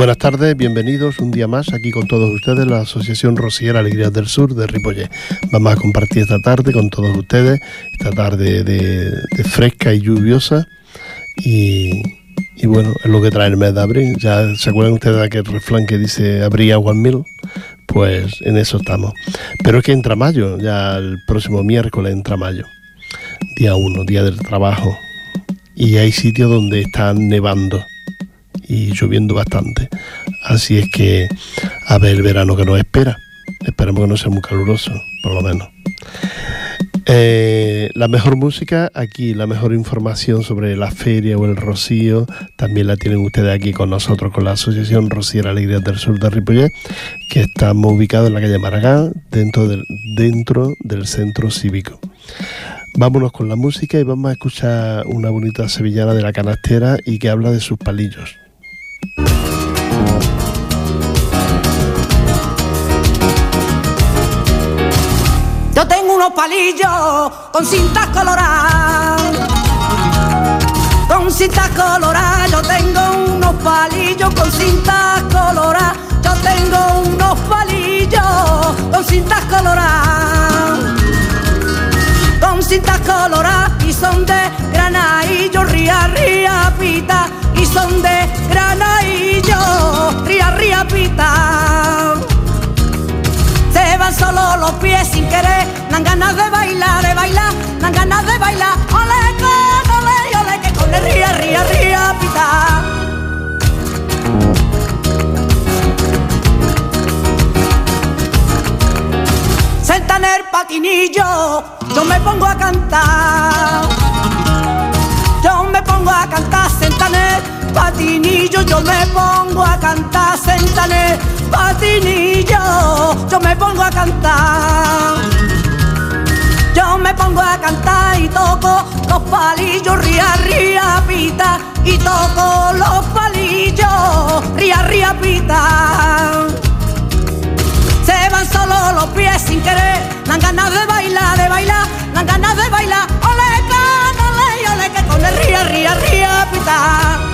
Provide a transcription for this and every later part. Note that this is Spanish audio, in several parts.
Buenas tardes, bienvenidos un día más aquí con todos ustedes, la Asociación Rociera Alegrías del Sur de Ripollet. Vamos a compartir esta tarde con todos ustedes, esta tarde de, fresca y lluviosa y, bueno, es lo que trae el mes de abril. Ya se acuerdan ustedes de aquel refrán que dice abrí agua en mil, pues en eso estamos. Pero es que entra mayo, ya el próximo miércoles entra mayo, día uno, día del trabajo. Y hay sitios donde están nevando y lloviendo bastante. Así es que a ver el verano que nos espera. Esperemos que no sea muy caluroso, por lo menos. Eh, la mejor música aquí, la mejor información sobre la feria o el rocío, también la tienen ustedes aquí con nosotros, con la Asociación Rociera Alegría del Sur de Ripollet, que estamos ubicados en la calle Maragán, dentro del, dentro del centro cívico. Vámonos con la música y vamos a escuchar una bonita sevillana de la canastera y que habla de sus palillos. Yo tengo unos palillos con cintas coloradas. Con cintas coloradas, yo tengo unos palillos con cintas coloradas. Yo tengo unos palillos con cintas coloradas. Con cintas coloradas y son de granadillo, ría, ría, pita. Y son de se van solo los pies sin querer, dan ganas de bailar, de bailar, dan ganas de bailar, ole, con, ole, ole, que con el ría, ría, ría, pita. Senta en el patinillo, yo me pongo a cantar. Yo me pongo a cantar, senta en el patinillo, yo me pongo a cantar, el patinillo, yo me pongo a cantar. Yo me pongo a cantar y toco los palillos, ría, ría, pita. Y toco los palillos, ría, ría, pita. Se van solo los pies sin querer, dan ganas de bailar, de bailar, dan ganas de bailar. Ole, can, ole, ole, que con el ría, ría, ría, pita.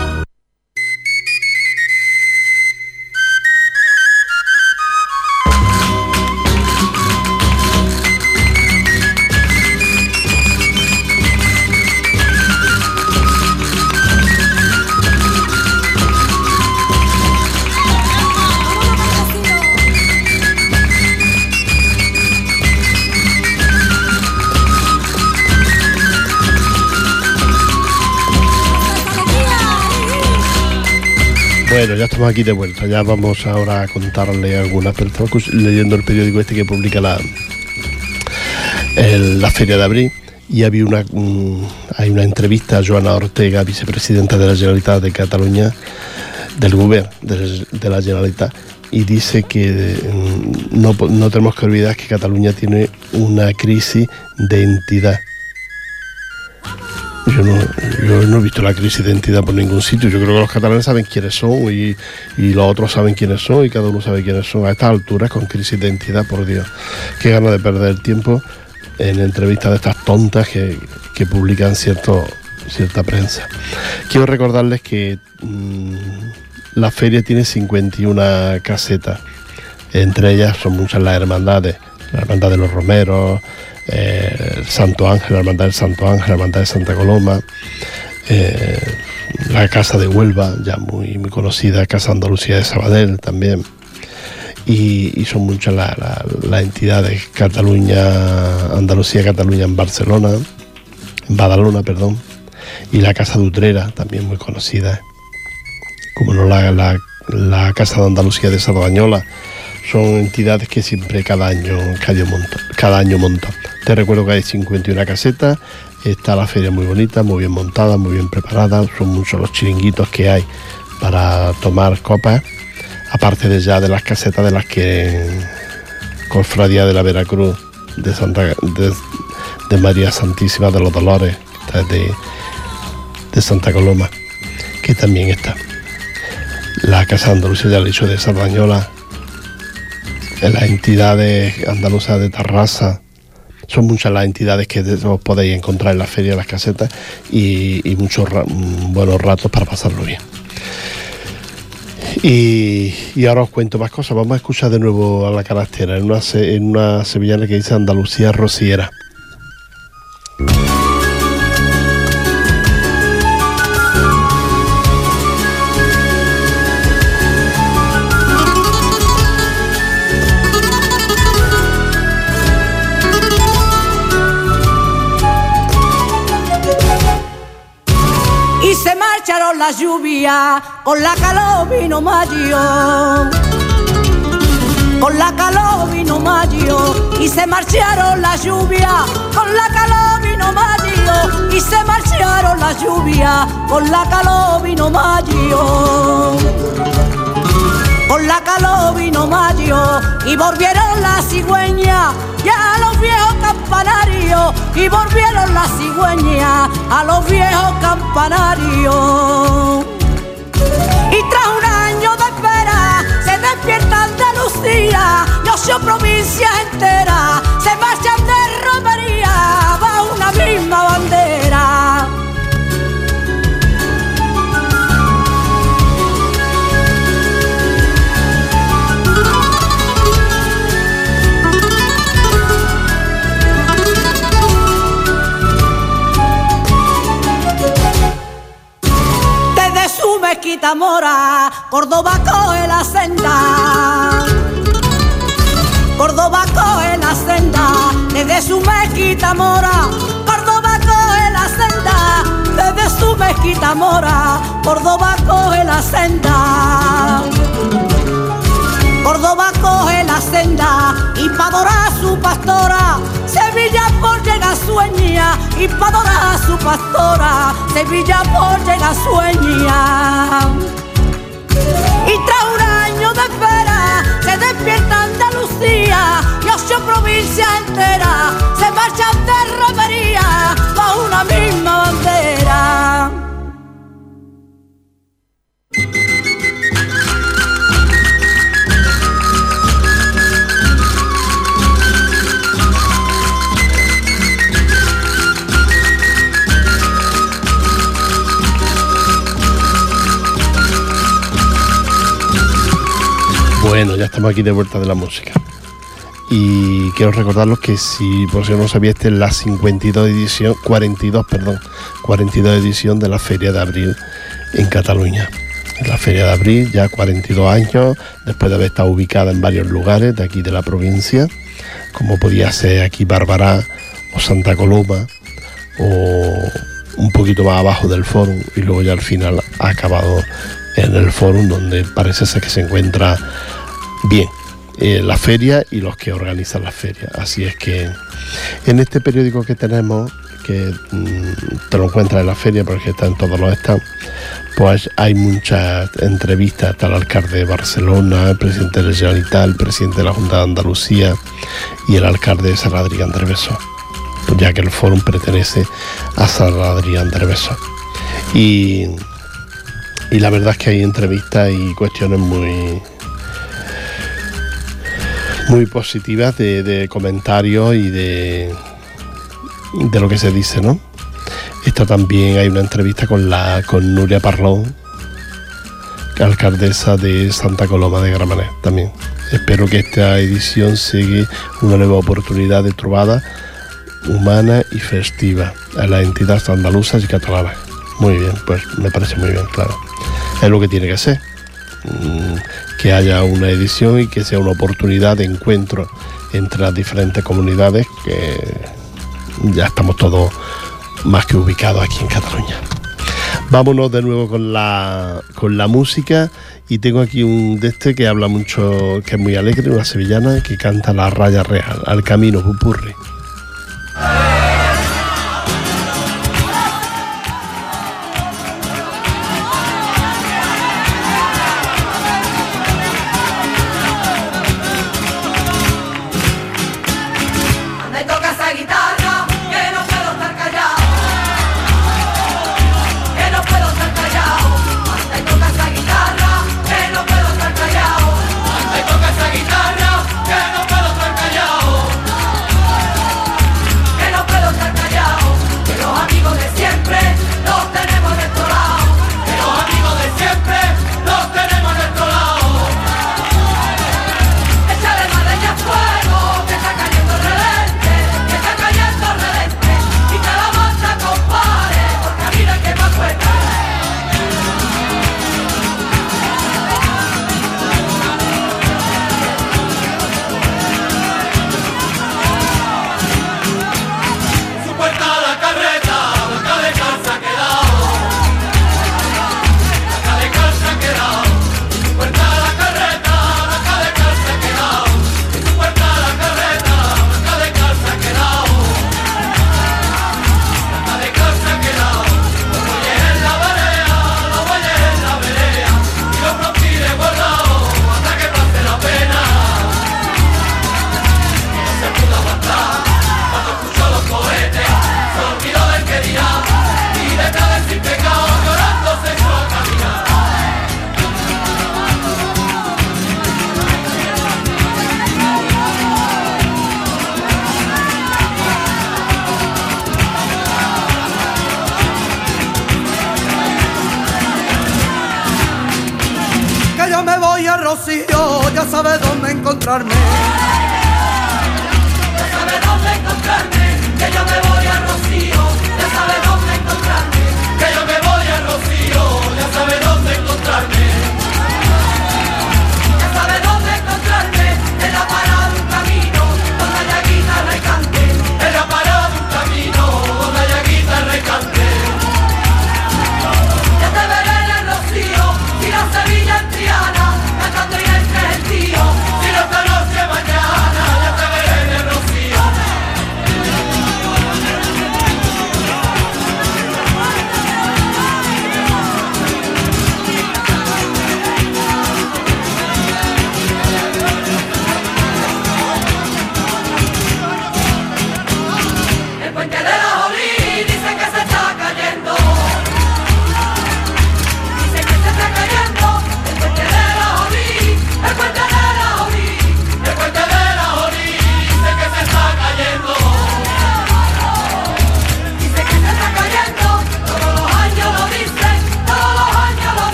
Bueno, ya estamos aquí de vuelta. Ya vamos ahora a contarle algunas. Pero estamos leyendo el periódico este que publica la, la Feria de Abril y había una, hay una entrevista a Joana Ortega, vicepresidenta de la Generalitat de Cataluña, del Gobierno de, la Generalitat, y dice que mm, no, no tenemos que olvidar que Cataluña tiene una crisis de entidad yo no, he visto la crisis de identidad por ningún sitio. Yo creo que los catalanes saben quiénes son y, los otros saben quiénes son y cada uno sabe quiénes son. A estas alturas, con crisis de identidad, por Dios. Qué gana de perder el tiempo en entrevistas de estas tontas que, publican cierto, cierta prensa. Quiero recordarles que mm, la feria tiene 51 casetas. Entre ellas son muchas las hermandades. La hermandad de los romeros, eh, Santo Ángel, la hermandad del Santo Ángel, la hermandad de Santa Coloma, eh, la Casa de Huelva, ya muy, muy conocida, Casa Andalucía de Sabadell también. Y, son muchas las entidades, Cataluña, Andalucía, Cataluña en Barcelona, Badalona, perdón, y la Casa de Utrera, también muy conocida, como no la, la, Casa de Andalucía de Sardañola, son entidades que siempre cada año, cada año montan. Cada año montan. Te recuerdo que hay 51 casetas, está la feria muy bonita, muy bien montada, muy bien preparada, son muchos los chiringuitos que hay para tomar copas, aparte de ya de las casetas de las que Cofradía de la Veracruz de Santa de, María Santísima de los Dolores, de, de Santa Coloma, que también está. La Casa Andalucía, ya le he de Sardañola, las entidades andaluzas de Tarrasa, son muchas las entidades que os podéis encontrar en la feria de las casetas y, muchos buenos ratos para pasarlo bien. Y, ahora os cuento más cosas. Vamos a escuchar de nuevo a la carastera en una, en una sevillana que dice Andalucía Rociera. Lluvia, con la calor vino mayo. Con la calor vino mayo y se marcharon la lluvia. Con la calor vino mayo y se marcharon la lluvia. Con la calor vino mayo. Con la calor vino mayo y volvieron las cigüeñas ya los viejos campanarios y volvieron las cigüeñas a los viejos campanarios. Y tras un año de espera se despierta Andalucía y ocho provincias enteras se marchan de romería bajo una misma bandera. Mezquita mora, Córdoba coge la senda. Córdoba coge la senda, desde su mezquita mora, Córdoba coge la senda, desde su mezquita mora, Córdoba coge la senda. Córdoba coge la senda y pa' su pastora, Sevilla por llega y pa' a su pastora, Sevilla por llega sueña. Y tras un año de espera se despierta Andalucía y ocho provincias enteras se marchan de romería bajo una misma bandera. Estamos aquí de vuelta de la música. Y quiero recordarlos que si por si no sabía, esta es la 52 edición, 42, perdón, 42 edición de la Feria de Abril en Cataluña. La Feria de Abril, ya 42 años, después de haber estado ubicada en varios lugares de aquí de la provincia, como podía ser aquí Bárbara o Santa Coloma, o un poquito más abajo del foro, y luego ya al final ha acabado en el foro donde parece ser que se encuentra bien eh, la feria y los que organizan la feria. Así es que en este periódico que tenemos, que mm, te lo encuentras en la feria porque está en todos los estados, pues hay muchas entrevistas, está el alcalde de Barcelona, el presidente de la el presidente de la Junta de Andalucía y el alcalde de San Adrián de Beso, ya que el foro pertenece a de Beso. Y, y la verdad es que hay entrevistas y cuestiones muy, muy positivas de, comentarios y de, de lo que se dice, ¿no? Esto también hay una entrevista con la con Nuria Parlón, alcaldesa de Santa Coloma de Gramenet también. Espero que esta edición siga una nueva oportunidad de trovada humana y festiva a las entidades andaluzas y catalanas. Muy bien, pues me parece muy bien, claro. Es lo que tiene que ser. Mm, que haya una edición y que sea una oportunidad de encuentro entre las diferentes comunidades que ya estamos todos más que ubicados aquí en Cataluña. Vámonos de nuevo con la, con la música y tengo aquí un de este que habla mucho, que es muy alegre, una sevillana que canta la raya real, al camino pupurri.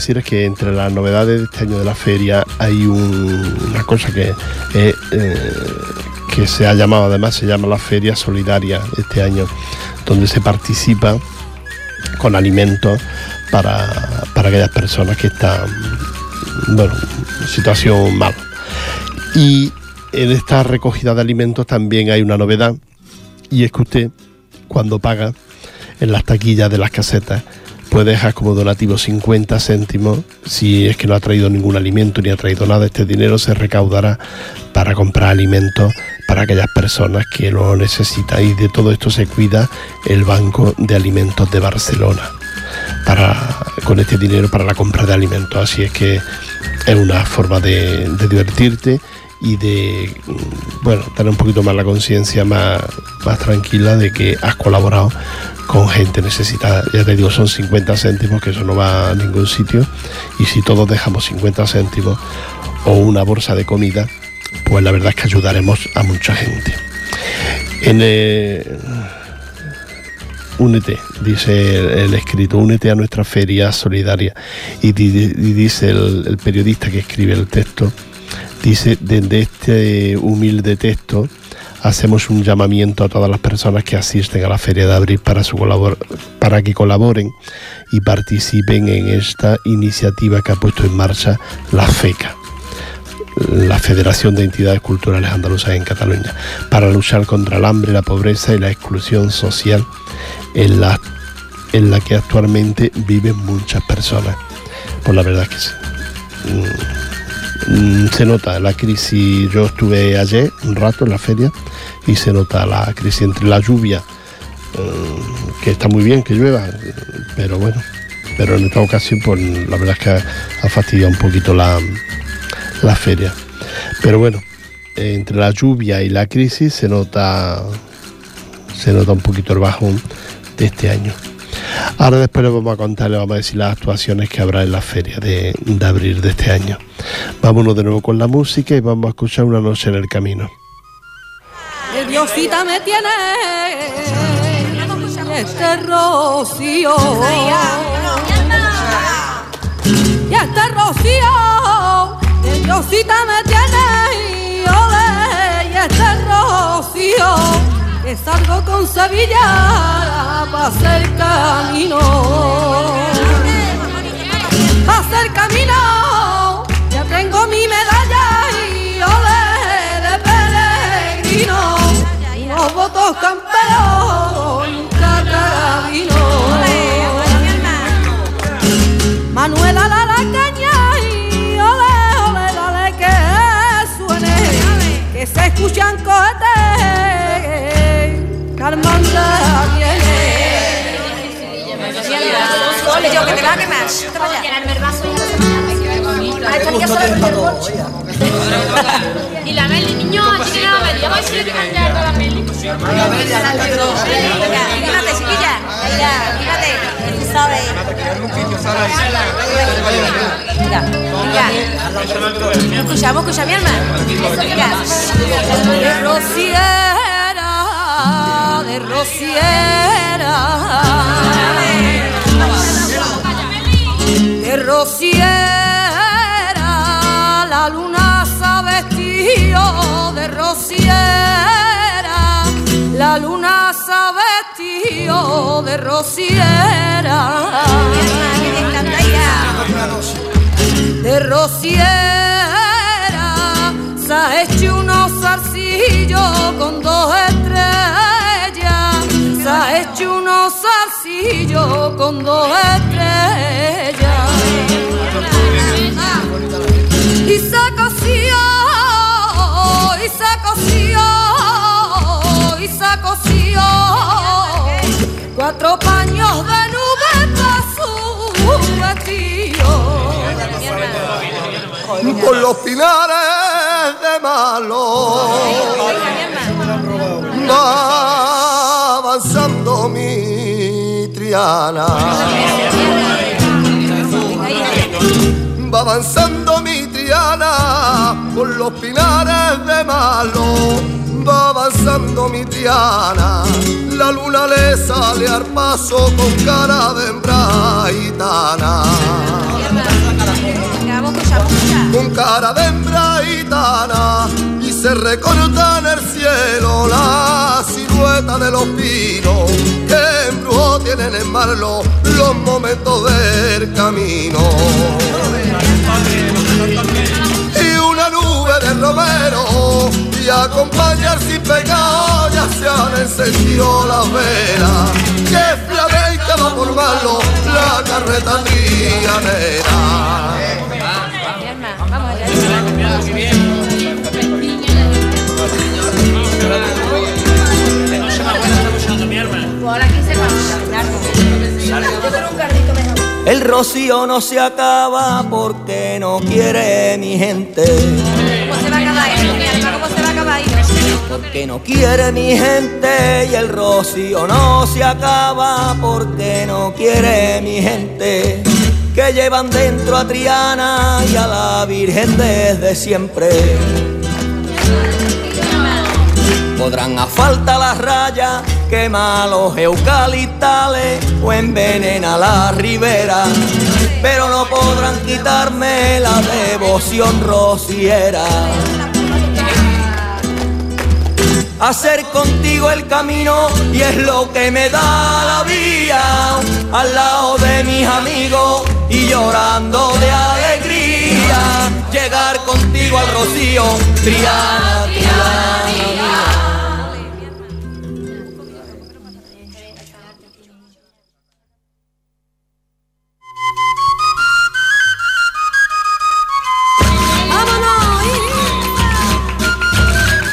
Quiero deciros que entre las novedades de este año de la feria hay un- una cosa que, eh, que se ha llamado, además se llama la Feria Solidaria este año, donde se participa con alimentos para, para aquellas personas que están, bueno, en situación mala. Y en esta recogida de alimentos también hay una novedad, y es que usted, cuando paga en las taquillas de las casetas, puede dejar como donativo 50 céntimos. Si es que no ha traído ningún alimento ni ha traído nada, este dinero se recaudará para comprar alimentos para aquellas personas que lo necesitan. Y de todo esto se cuida el Banco de Alimentos de Barcelona. Para, con este dinero para la compra de alimentos. Así es que es una forma de divertirte y de bueno tener un poquito más la conciencia más, más tranquila de que has colaborado con gente necesitada. Ya te digo, son 50 céntimos, que eso no va a ningún sitio. Y si todos dejamos 50 céntimos o una bolsa de comida, pues la verdad es que ayudaremos a mucha gente. En el- Únete, dice el, escrito, únete a nuestra feria solidaria. Y, di- y dice el periodista que escribe el texto, dice, desde este humilde texto hacemos un llamamiento a todas las personas que asisten a la Feria de Abril para, que colaboren y participen en esta iniciativa que ha puesto en marcha la FECA la Federación de Entidades Culturales Andaluzas en Cataluña, para luchar contra el hambre, la pobreza y la exclusión social en la, en la que actualmente viven muchas personas. Pues la verdad es que sí. Mm, se nota la crisis, yo estuve ayer un rato en la feria y se nota la crisis entre la lluvia, mm, que está muy bien que llueva, pero bueno, pero en esta ocasión pues la verdad es que ha, fastidiado un poquito la, la feria. Pero bueno, entre la lluvia y la crisis se nota se nota un poquito el bajón de este año. Ahora después les vamos a contar, les vamos a decir las actuaciones que habrá en la feria de, abril de este año. Vámonos de nuevo con la música y vamos a escuchar una noche en el camino. Que Diosita me tiene este rocío. Y este rocío, que Diosita me tiene y ole, y este rocío, que salgo con Sevilla para hacer camino. Pa' hacer camino, ya tengo mi medalla y ole de peregrino, unos votos camperos un carabino. Manuela la la caña y ole, ole, dale que suene, que se escuchan cohetes, Carmanda viene. Yo que te va a quemar. Vete para allá. Llenarme el vaso y la Meli, niño, aquí tiene la Meli. Vamos a ver si le dejan ya toda la Meli. Fíjate, chiquilla. Mira, fíjate. Tú sabes. Mira, mira. Escuchamos, escucha mi alma. Mira. Rociera, de rociera. De rociera, la luna se ha vestido de rociera, la luna se ha vestido de rociera. De rociera, se ha hecho unos zarcillos con dos estrellas, ha hecho unos zarcillos con dos estrellas. Y se coció, y se coció, y se coció cuatro paños de nube para su vestido. por los pinares de malo va avanzando mi Triana. Va avanzando mi Triana por los pinares de malo. Va avanzando mi Triana. La luna le sale al paso con cara de hembra gitana con cara de hembra gitana se recorta en el cielo la silueta de los pinos que embrujo tienen en marlo los momentos del camino. Y una nube de romero y acompañar sin pecado ya se han encendido las velas que flamenca va por marlo la carreta trianera. El rocío no se acaba porque no quiere mi gente. ¿Cómo se va a acabar esto, mi alma? ¿Cómo se va a acabar? Porque no quiere mi gente y el rocío no se acaba porque no quiere mi gente. Que llevan dentro a Triana y a la Virgen desde siempre. Podrán a falta las rayas, quema los eucaliptales o envenena la ribera, pero no podrán quitarme la devoción rociera. Hacer contigo el camino y es lo que me da la vía al lado de mis amigos y llorando de alegría. Llegar contigo al rocío, Triana, Triana. mía.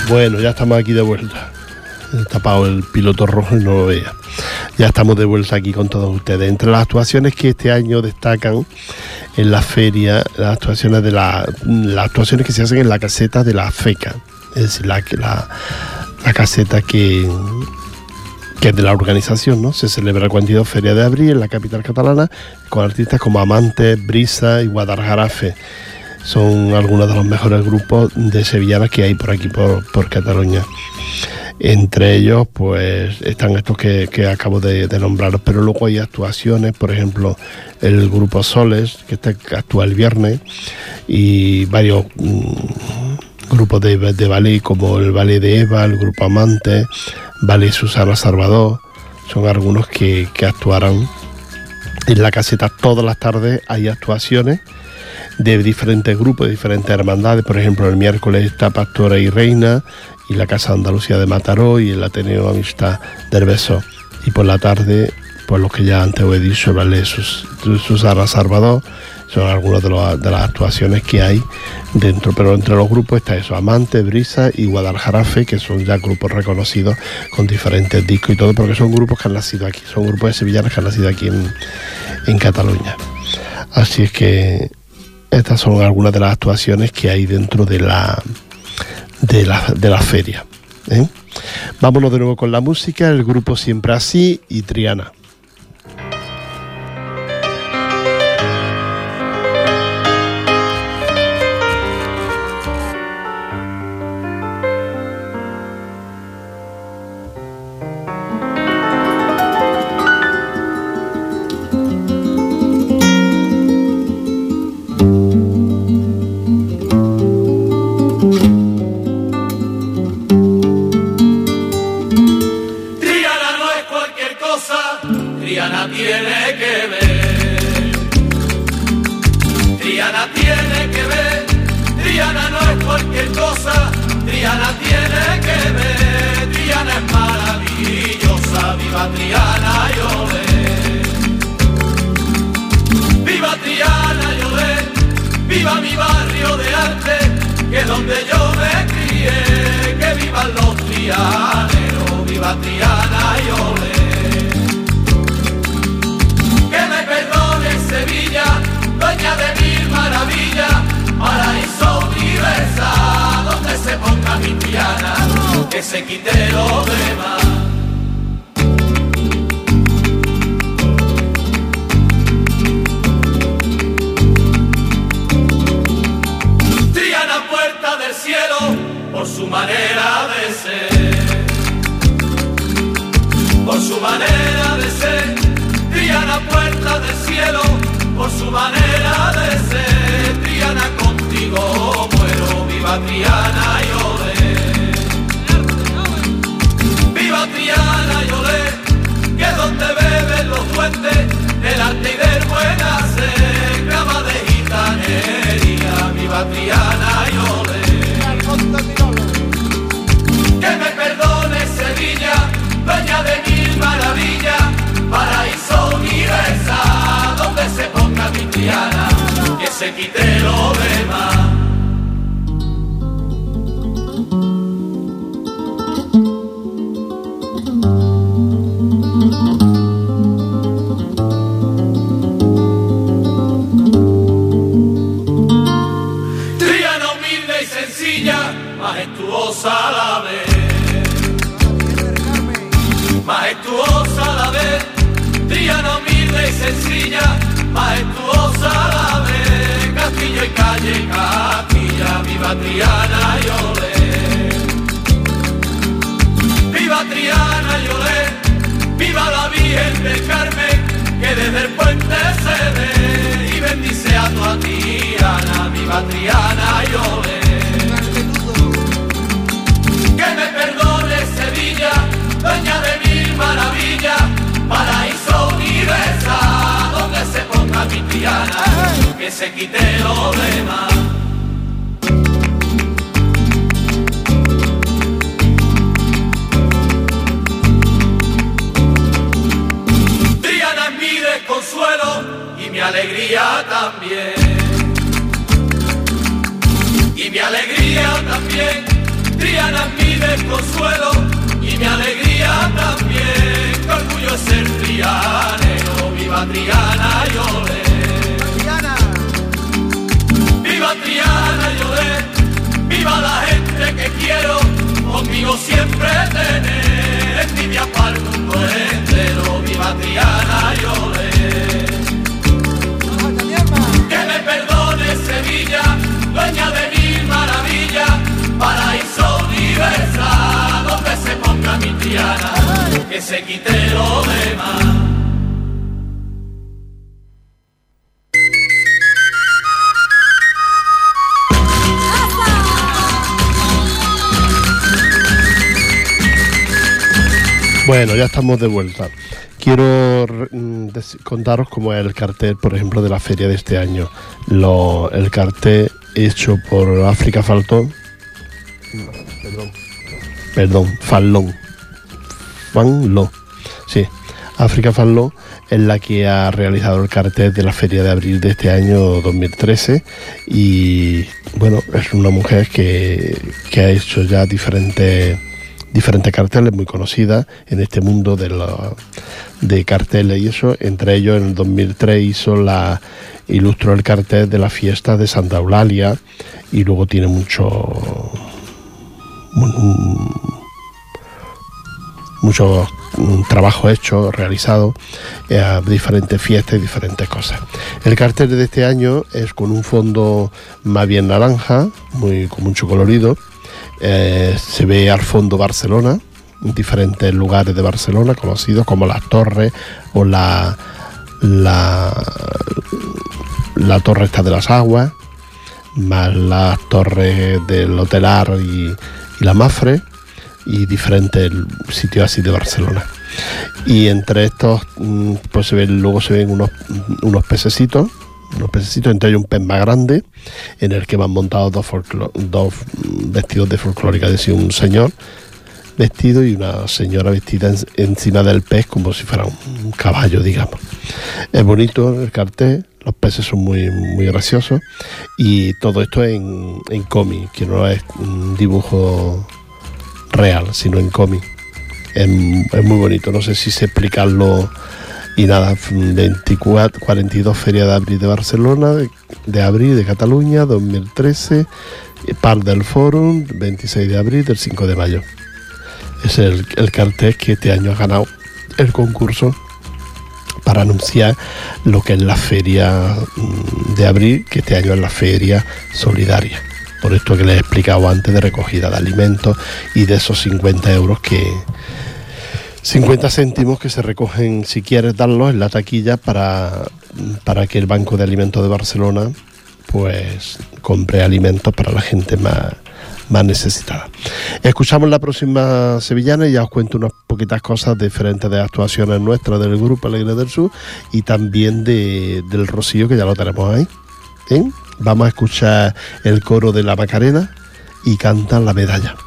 Bueno, ya estamos aquí de vuelta. He tapado el piloto rojo y no lo veía. Ya estamos de vuelta aquí con todos ustedes. Entre las actuaciones que este año destacan en la feria, las actuaciones de la, las actuaciones que se hacen en la caseta de la FECA, es decir, la, caseta que, que es de la organización, ¿no? Se celebra el 42 Feria de Abril en la capital catalana con artistas como Amantes, Brisa y Guadalajarafe. Son algunos de los mejores grupos de sevillanas que hay por aquí, por, por Cataluña. Entre ellos, pues están estos que, que acabo de, de nombraros, pero luego hay actuaciones, por ejemplo, el grupo Soles, que, está, actúa el viernes, y varios mm, grupos de, de ballet, como el ballet de Eva, el grupo Amante, ballet Susana Salvador, son algunos que, que actuarán en la caseta todas las tardes. Hay actuaciones de diferentes grupos, de diferentes hermandades. Por ejemplo, el miércoles está Pastora y Reina y la Casa Andalucía de Mataró y el Ateneo Amistad del Beso. Y por la tarde, pues lo que ya antes he dicho, ¿vale? Sus, Susana Salvador, son algunas de, los- de las actuaciones que hay dentro. Pero entre los grupos está eso, Amante, Brisa y Guadalajarafe, que son ya grupos reconocidos con diferentes discos y todo, porque son grupos que han nacido aquí, son grupos de sevillanas que han nacido aquí en, en Cataluña. Así es que estas son algunas de las actuaciones que hay dentro de la de la, de la feria. ¿eh? Vámonos de nuevo con la música, el grupo Siempre Así y Triana. Triana Triana, yo Viva Triana, yo viva mi barrio de arte, que es donde yo me crié, que vivan los trianeros, viva Triana, yo Que me perdone Sevilla, dueña de mil maravillas, paraíso universal, donde se ponga mi Triana, que se quite lo demás. Por su manera de ser. Por su manera de ser. Triana puerta del cielo por su manera de ser. Triana contigo muero, viva Triana yo Viva Triana yo que es donde beben los fuentes del arte y del buen hacer. Grama de gitanería, viva Triana yo que que se quite lo demás. Conmigo siempre tener. Envidia para el mundo entero, viva Triana y olé. Que me perdone Sevilla, dueña de mil maravillas, paraíso universal, donde se ponga mi Triana, que se quite lo demás. Bueno, ya estamos de vuelta. Quiero mm, contaros cómo es el cartel, por ejemplo, de la feria de este año. El cartel hecho por África Faltón. Perdón. Perdón, Fallón. Sí, África Fanlo es la que ha realizado el cartel de la feria de abril de este año 2013 y bueno, es una mujer que, que ha hecho ya diferentes diferentes carteles muy conocidas en este mundo de, la- de carteles y eso. Entre ellos, en el 2003 hizo la, ilustró el cartel de la fiesta de Santa Eulalia y luego tiene mucho mu- mucho mm, trabajo hecho, realizado eh, a diferentes fiestas y diferentes cosas. El cartel de este año es con un fondo más bien naranja, muy con mucho colorido. Eh, se ve al fondo Barcelona, diferentes lugares de Barcelona conocidos como las torres o la la, torre esta de las aguas, más las torres del Hotelar y, la Mafre y diferentes sitios así de Barcelona. Y entre estos, mm, pues se luego se ven unos, unos pececitos, unos pececitos, entre ellos un pez más grande, en el que van montados dos, dos vestidos de folclórica, es decir, un señor vestido y una señora vestida en- encima del pez como si fuera un caballo, digamos. Es bonito el cartel, los peces son muy, muy graciosos y todo esto en, en cómic, que no es un dibujo real, sino en cómic. Es, es muy bonito, no sé si sé explicarlo. Y nada, 24, 42 Feria de Abril de Barcelona, de, Abril de Cataluña, 2013, Par del Forum, 26 de abril del 5 de mayo. Es el, el cartel que este año ha ganado el concurso para anunciar lo que es la feria mm, de abril, que este año es la feria solidaria. Por esto que les he explicado antes de recogida de alimentos y de esos 50 euros que 50 céntimos que se recogen si quieres darlos en la taquilla para, para que el Banco de Alimentos de Barcelona pues compre alimentos para la gente más, más necesitada. Escuchamos la próxima sevillana y ya os cuento unas poquitas cosas diferentes de actuaciones nuestras del grupo Alegre del Sur y también de, del Rocío que ya lo tenemos ahí. ¿Bien? Vamos a escuchar el coro de la Macarena y cantan la medalla.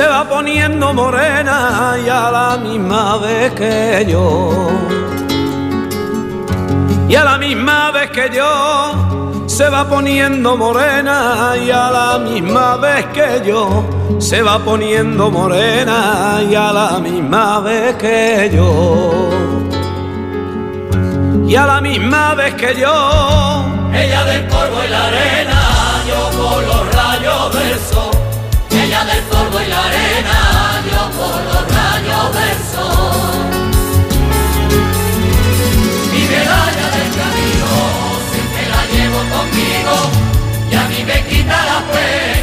Se va poniendo morena y a la misma vez que yo. Y a la misma vez que yo se va poniendo morena y a la misma vez que yo se va poniendo morena y a la misma vez que yo. Y a la misma vez que yo Ella del polvo y la arena, yo por los rayos del sol. Del polvo y la arena, yo por los rayos del sol. Mi medalla del camino, siempre la llevo conmigo y a mí me quita las penas.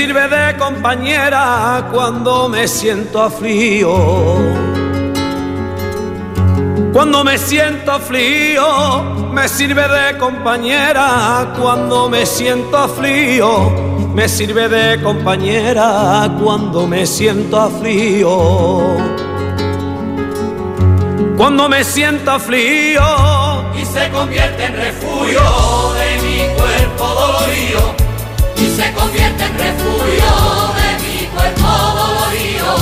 Sirve de compañera cuando me siento aflío. Cuando me siento aflío, me sirve de compañera cuando me siento aflío. Me sirve de compañera cuando me siento aflío. Cuando me siento aflío, y se convierte en refugio de mi cuerpo dolorido se convierte en refugio de mi cuerpo dolorido.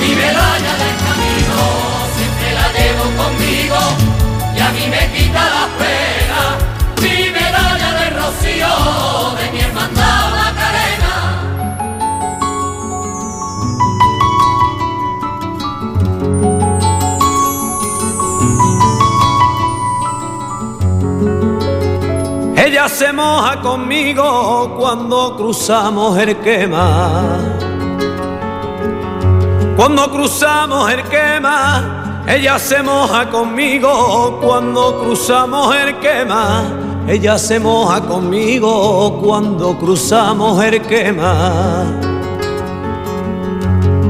Mi medalla del camino siempre la llevo conmigo y a mí me quita las penas. Se moja conmigo cuando cruzamos el quema. Cuando cruzamos el quema, ella se moja conmigo cuando cruzamos el quema. Ella se moja conmigo cuando cruzamos el quema.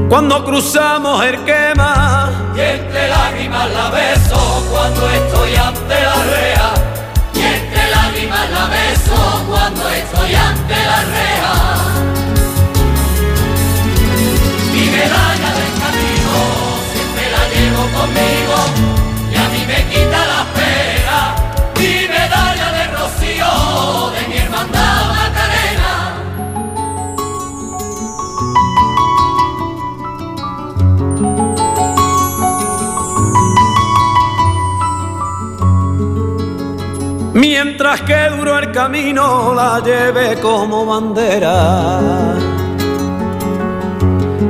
Cuando cruzamos el quema, Y entre lágrimas la beso cuando estoy ante la rea. Estoy ante la rea. Mientras que duro el camino la lleve como bandera.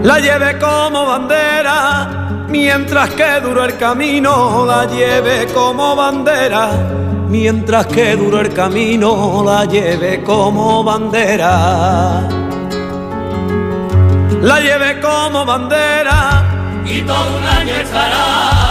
La lleve como bandera. Mientras que duro el camino la lleve como bandera. Mientras que duro el camino la lleve como bandera. La lleve como bandera. y todo un año estará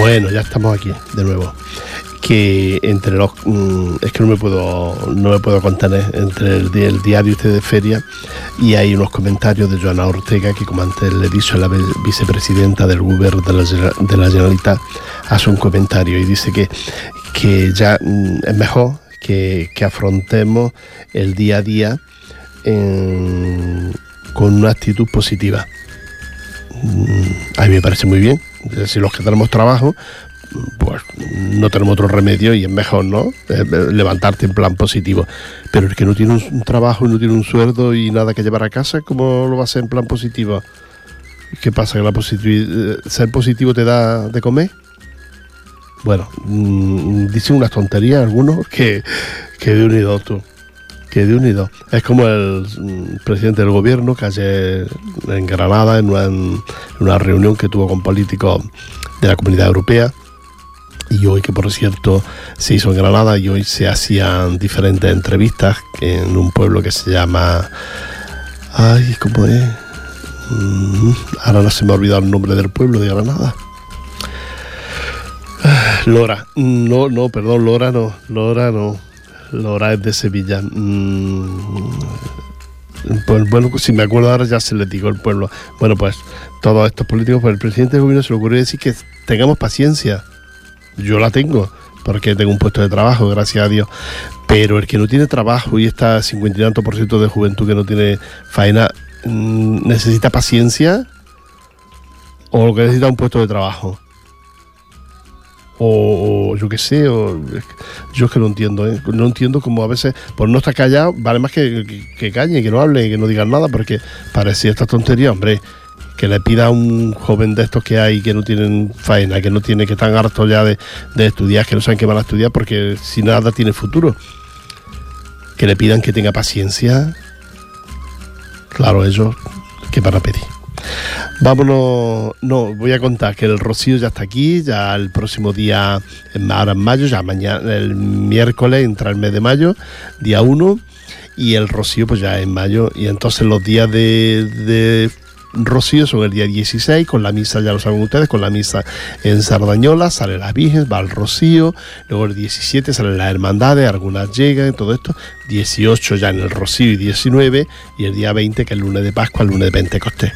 Bueno, ya estamos aquí de nuevo. Que entre los mm, es que no me puedo no me puedo contener entre el, el diario este de feria y hay unos comentarios de Joana Ortega que como antes le he dicho la vicepresidenta del gobierno de la, de Generalitat hace un comentario y dice que que ya mm, es mejor que, que afrontemos el día a día en- con una actitud positiva a mí me parece muy bien. Si los que tenemos trabajo, pues no tenemos otro remedio y es mejor, ¿no? Eh, eh, Levantarte en plan positivo. Pero el que no tiene un, un trabajo y no tiene un sueldo y nada que llevar a casa, ¿cómo lo va a hacer en plan positivo? ¿Qué pasa? ¿Que la eh, ser positivo te da de comer? Bueno, mm, dicen unas tonterías algunos que, que de unido tú. Que de unido. Es como el mm, presidente del gobierno que ayer en Granada, en una, reunión que tuvo con políticos de la comunidad europea, y hoy que por cierto se hizo en Granada y hoy se hacían diferentes entrevistas en un pueblo que se llama ay cómo es Mm, ahora no se me ha olvidado el nombre del pueblo de Granada. Ah, Lora. No no perdón Lora no Lora no Lora es de Sevilla Mm, pues bueno, si me acuerdo ahora ya se les digo el pueblo. Bueno, pues todos estos políticos, pues el presidente del gobierno se le ocurrió decir que tengamos paciencia. Yo la tengo, porque tengo un puesto de trabajo, gracias a Dios. Pero el que no tiene trabajo y está 50 y tanto por ciento de juventud que no tiene faena, mm, necesita paciencia o lo que necesita un puesto de trabajo. O, yo qué sé, o, yo es que no entiendo, ¿eh? no entiendo cómo a veces, por no estar callado, vale más que, que, que que no hable, que no digan nada, porque parecía esta tontería, hombre, que le pida a un joven de estos que hay que no tienen faena, que no tiene, que están hartos ya de, de estudiar, que no saben qué van a estudiar, porque si nada tiene futuro, que le pidan que tenga paciencia, claro, ellos, ¿qué van a pedir? Vámonos, no, voy a contar que el Rocío ya está aquí, ya el próximo día, ahora en mayo, ya mañana, el miércoles entra el mes de mayo, día 1, y el Rocío pues ya en mayo, y entonces los días de, Rocío son el día 16, con la misa, ya lo saben ustedes, con la misa en Sardañola, sale la Virgen, va al Rocío, luego el 17 salen las hermandades, algunas llegan, todo esto, 18 ya en el Rocío y 19, y el día 20 que es el lunes de Pascua, el lunes de Pentecostés.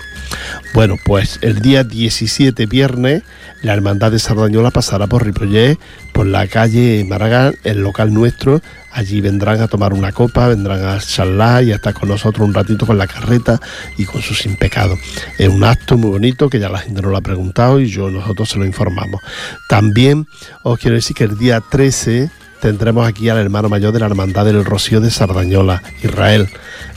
Bueno, pues el día 17, viernes, la Hermandad de Sardañola pasará por Ripollet, por la calle Maragall, el local nuestro. Allí vendrán a tomar una copa, vendrán a charlar y a estar con nosotros un ratito con la carreta y con su sin pecado. Es un acto muy bonito que ya la gente nos lo ha preguntado y yo nosotros se lo informamos. También os quiero decir que el día 13 tendremos aquí al hermano mayor de la Hermandad del Rocío de Sardañola, Israel,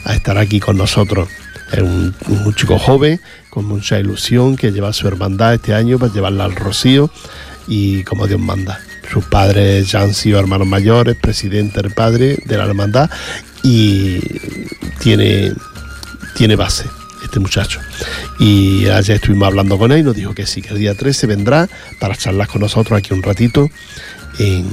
a estar aquí con nosotros. Es un, chico joven con mucha ilusión que lleva su hermandad este año para llevarla al Rocío y como Dios manda. Sus padres ya han sido hermanos mayores, presidente el padre de la hermandad y tiene, tiene base este muchacho. Y ayer estuvimos hablando con él y nos dijo que sí, que el día 13 vendrá para charlar con nosotros aquí un ratito en,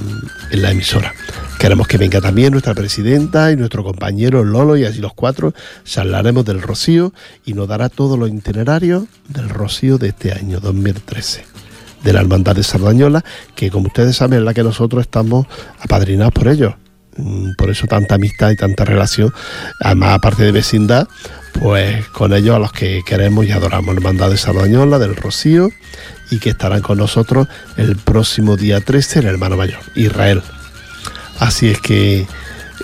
la emisora. Queremos que venga también nuestra presidenta y nuestro compañero Lolo y así los cuatro charlaremos del Rocío y nos dará todos los itinerarios del Rocío de este año 2013 de la Hermandad de Sardañola, que como ustedes saben es la que nosotros estamos apadrinados por ellos. mm, por eso tanta amistad y tanta relación, además aparte de vecindad, pues con ellos a los que queremos y adoramos, Hermandad de Sardañola, del Rocío, y que estarán con nosotros el próximo día 13, el hermano mayor, Israel. Así es que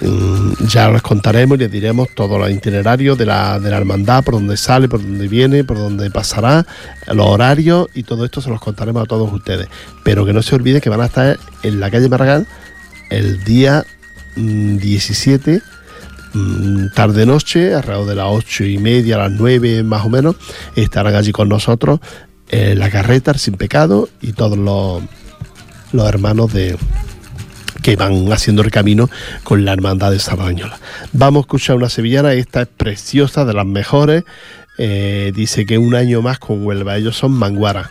mm, ya les contaremos y les diremos todo los itinerarios de la, de la hermandad, por dónde sale, por dónde viene, por dónde pasará, los horarios y todo esto se los contaremos a todos ustedes. Pero que no se olvide que van a estar en la calle Maragall el día mm, 17 mm, tarde noche, alrededor de las ocho y media, a las nueve más o menos, estarán allí con nosotros eh, la carreta, sin pecado y todos los, los hermanos de que van haciendo el camino con la hermandad de Sardañola. Vamos a escuchar una sevillana, esta es preciosa, de las mejores. eh, dice que un año más con Huelva, ellos son Manguara.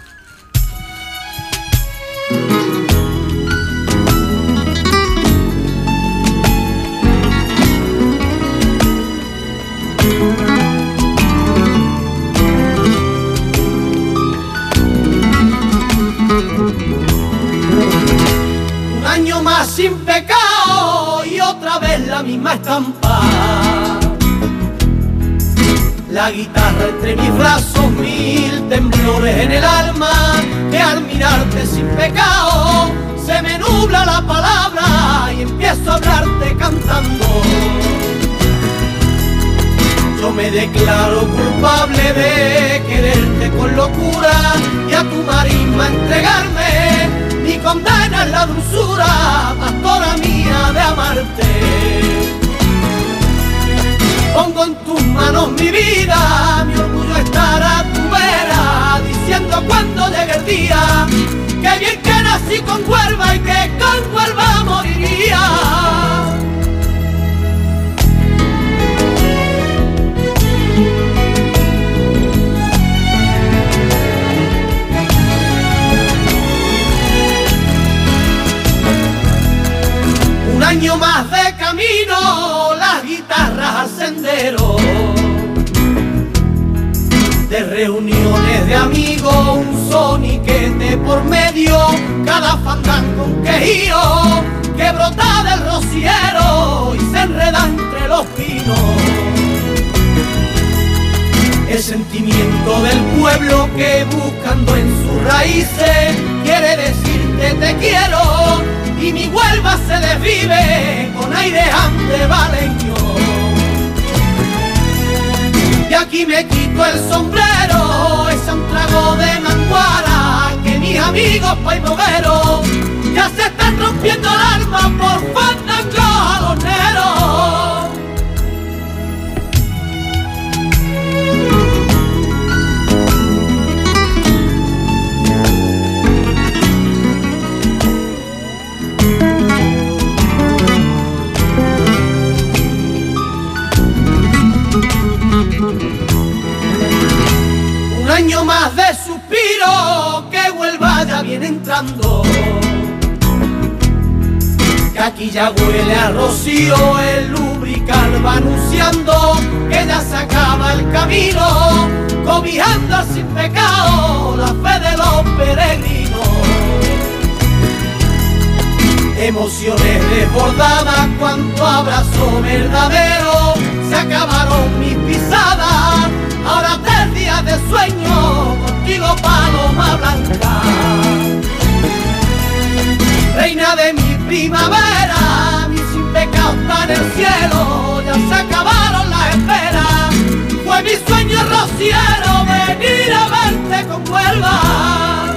Guitarra entre mis brazos, mil temblores en el alma, que al mirarte sin pecado se me nubla la palabra y empiezo a hablarte cantando. Yo me declaro culpable de quererte con locura y a tu marisma entregarme. Mi condena es la dulzura, pastora mía, de amarte. Pongo en tus manos mi vida, mi orgullo estará a tu vera, diciendo cuando llegue el día, que bien que nací con Huelva y que con Huelva moriría. Un año más de camino, sendero. De reuniones de amigos, un soniquete por medio, cada fandango un quejío que brota del rociero y se enreda entre los pinos. El sentimiento del pueblo que buscando en sus raíces quiere decirte te quiero y mi Huelva se desvive con aire andevaleño. Y aquí me quito el sombrero, es un trago de manguara que mis amigos paimogueros ya se están rompiendo el alma por fandango año más de suspiro que Huelva ya viene entrando. Que aquí ya huele a rocío, el lubrical va anunciando que ya se acaba el camino, cobijando sin pecado la fe de los peregrinos. Emociones desbordadas, cuanto abrazo verdadero, se acabaron mis pisadas, ahora días sueño, contigo paloma blanca. Reina de mi primavera, mi sin pecado está en el cielo, ya se acabaron las esperas, fue mi sueño rociero venir a verte con Huelva.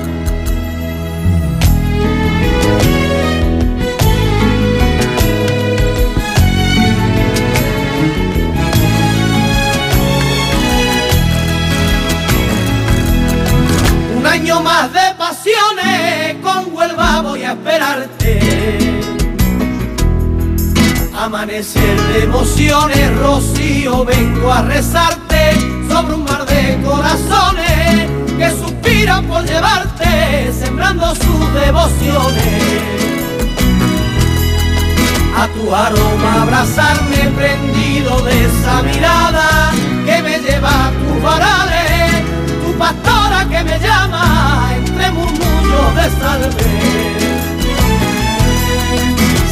Año más de pasiones, con Huelva voy a esperarte. Amanecer de emociones, Rocío, vengo a rezarte sobre un mar de corazones que suspiran por llevarte, sembrando sus devociones. A tu aroma abrazarme prendido de esa mirada que me lleva a tus varales, pastora que me llama entre murmullos de salve.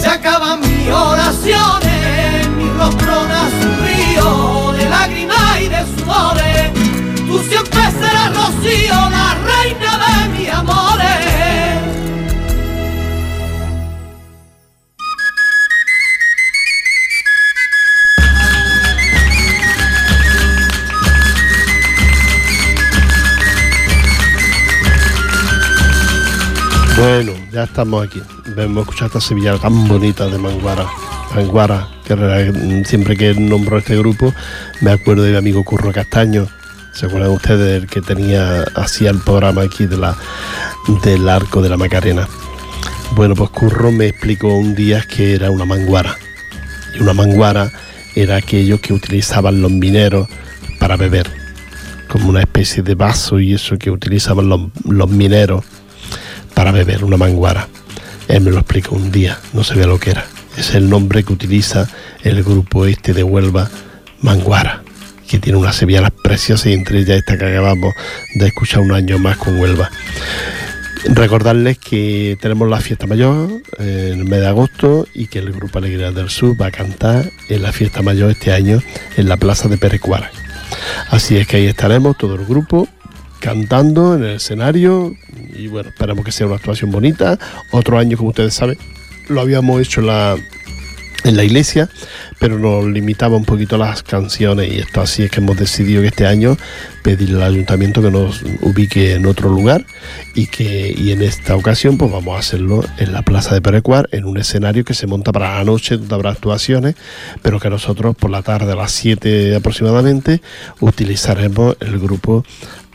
Se acaban mis oraciones, mi rostro nace un río de lágrimas y de sudores. Tú siempre serás rocío, la estamos aquí. Hemos escuchado esta Sevilla tan bonita de Manguara. Manguara, que re- siempre que nombro este grupo me acuerdo de mi amigo Curro Castaño. ¿Se acuerdan ustedes del que tenía, hacía el programa aquí de la, del arco de la Macarena? Bueno, pues Curro me explicó un día que era una manguara. Y una manguara era aquello que utilizaban los mineros para beber, como una especie de vaso y eso que utilizaban los mineros para beber, una manguara. Él me lo explicó un día, no sabía lo que era. Es el nombre que utiliza el grupo este de Huelva, Manguara, que tiene unas sevillanas preciosas y entre ellas esta que acabamos de escuchar un año más con Huelva. Recordarles que tenemos la fiesta mayor en el mes de agosto y que el Grupo Alegría del Sur va a cantar en la fiesta mayor este año en la plaza de Perecuara. Así es que ahí estaremos todo el grupo cantando en el escenario y bueno, esperamos que sea una actuación bonita. Otro año, como ustedes saben, lo habíamos hecho en la, iglesia, pero nos limitaba un poquito las canciones y esto así es que hemos decidido que este año pedirle al ayuntamiento que nos ubique en otro lugar y que y en esta ocasión pues vamos a hacerlo en la plaza de Perecuar en un escenario que se monta para la noche donde habrá actuaciones pero que nosotros por la tarde a las 7 aproximadamente utilizaremos el grupo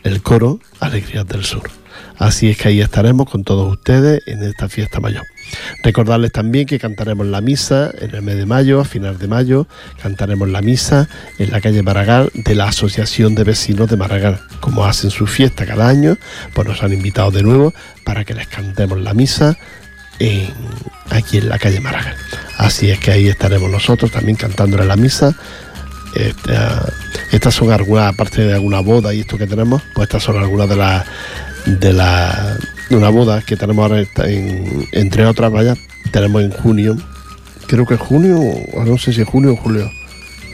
el coro Alegrías del Sur así es que ahí estaremos con todos ustedes en esta fiesta mayor Recordarles también que cantaremos la misa en el mes de mayo, a final de mayo, cantaremos la misa en la calle Maragall de la Asociación de Vecinos de Maragall. Como hacen su fiesta cada año, pues nos han invitado de nuevo para que les cantemos la misa en- aquí en la calle Maragall. Así es que ahí estaremos nosotros también cantándole la misa. Esta- estas son algunas, aparte de alguna boda y esto que tenemos, pues estas son algunas de las de la de una boda que tenemos ahora entre otras, vaya, tenemos en junio, creo que en junio, no sé si es junio o julio,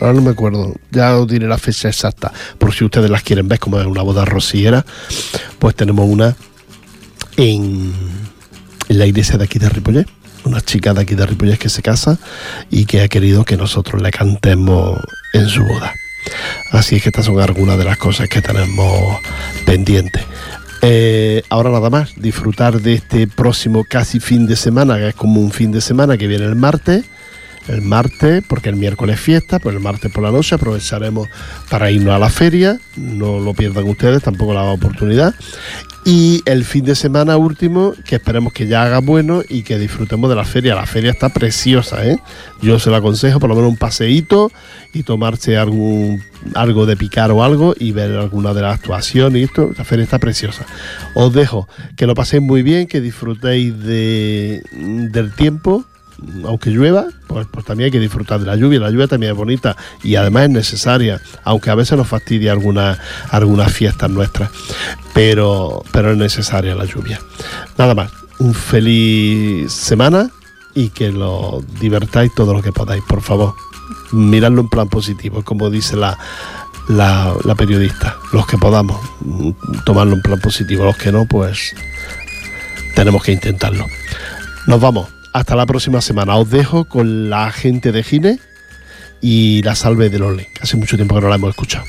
ahora no me acuerdo, ya os diré la fecha exacta, por si ustedes las quieren ver como es una boda rociera, pues tenemos una en, en la iglesia de aquí de Ripollet, una chica de aquí de Ripollet que se casa y que ha querido que nosotros le cantemos en su boda. Así es que estas son algunas de las cosas que tenemos pendientes. Eh, ahora nada más, disfrutar de este próximo casi fin de semana, que es como un fin de semana que viene el martes. El martes, porque el miércoles es fiesta, pues el martes por la noche aprovecharemos para irnos a la feria. No lo pierdan ustedes, tampoco la oportunidad. Y el fin de semana último, que esperemos que ya haga bueno y que disfrutemos de la feria. La feria está preciosa, ¿eh? Yo se la aconsejo, por lo menos un paseíto y tomarse algún, algo de picar o algo y ver alguna de las actuaciones y esto. La feria está preciosa. Os dejo que lo paséis muy bien, que disfrutéis de, del tiempo. Aunque llueva, pues, pues también hay que disfrutar de la lluvia. La lluvia también es bonita y además es necesaria, aunque a veces nos fastidia algunas fiestas nuestras. Pero, pero es necesaria la lluvia. Nada más, un feliz semana y que lo divertáis todo lo que podáis, por favor. Miradlo en plan positivo, como dice la, la, la periodista. Los que podamos, mm, tomarlo en plan positivo. Los que no, pues tenemos que intentarlo. Nos vamos. Hasta la próxima semana. Os dejo con la gente de Gine y la salve de Lole, que hace mucho tiempo que no la hemos escuchado.